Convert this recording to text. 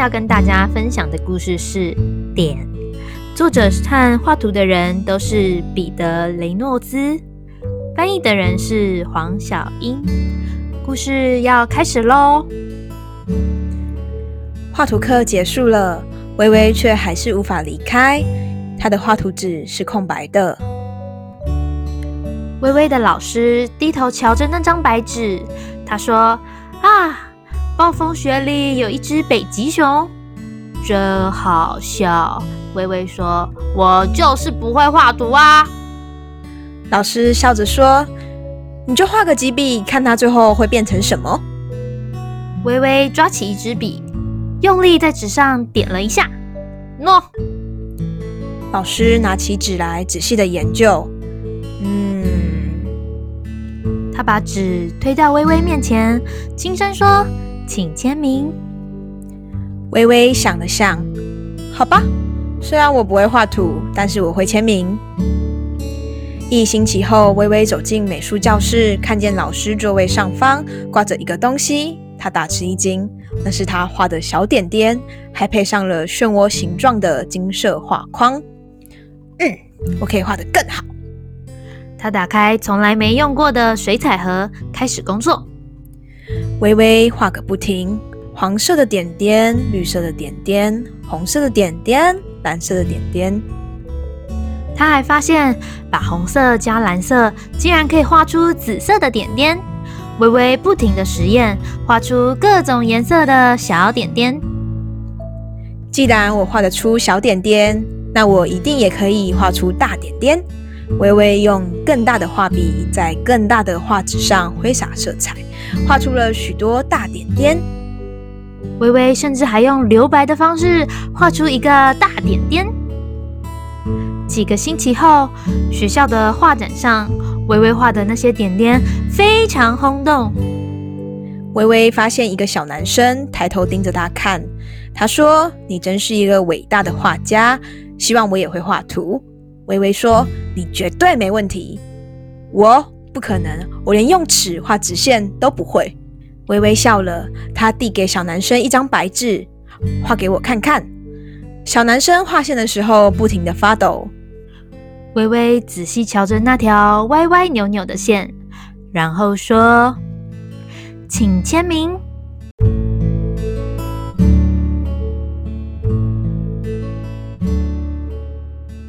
要跟大家分享的故事是《点》，作者和画图的人都是彼得·雷诺兹，翻译的人是黄小英。故事要开始喽！画图课结束了，微微却还是无法离开。她的画图纸是空白的。微微的老师低头瞧着那张白纸，他说：“啊。”暴风雪里有一只北极熊，真好笑。微微说：“我就是不会画图啊。”老师笑着说：“你就画个几笔，看它最后会变成什么。”微微抓起一支笔，用力在纸上点了一下。喏，老师拿起纸来仔细的研究。嗯，他把纸推到微微面前，轻声说。请签名。微微想了想，好吧，虽然我不会画图，但是我会签名。一星期后，微微走进美术教室，看见老师座位上方挂着一个东西，她大吃一惊，那是她画的小点点，还配上了漩涡形状的金色画框。嗯，我可以画得更好。他打开从来没用过的水彩盒，开始工作。微微画个不停，黄色的点点，绿色的点点，红色的点点，蓝色的点点。他还发现，把红色加蓝色，竟然可以画出紫色的点点。微微不停的实验，画出各种颜色的小点点。既然我画得出小点点，那我一定也可以画出大点点。微微用更大的画笔，在更大的画纸上挥洒色彩，画出了许多大点点。微微甚至还用留白的方式画出一个大点点。几个星期后，学校的画展上，微微画的那些点点非常轰动。微微发现一个小男生抬头盯着他看，他说：“你真是一个伟大的画家，希望我也会画图。”微微说：“你绝对没问题，我不可能，我连用尺画直线都不会。”微微笑了，他递给小男生一张白纸，画给我看看。小男生画线的时候不停的发抖。微微仔细瞧着那条歪歪扭扭的线，然后说：“请签名。”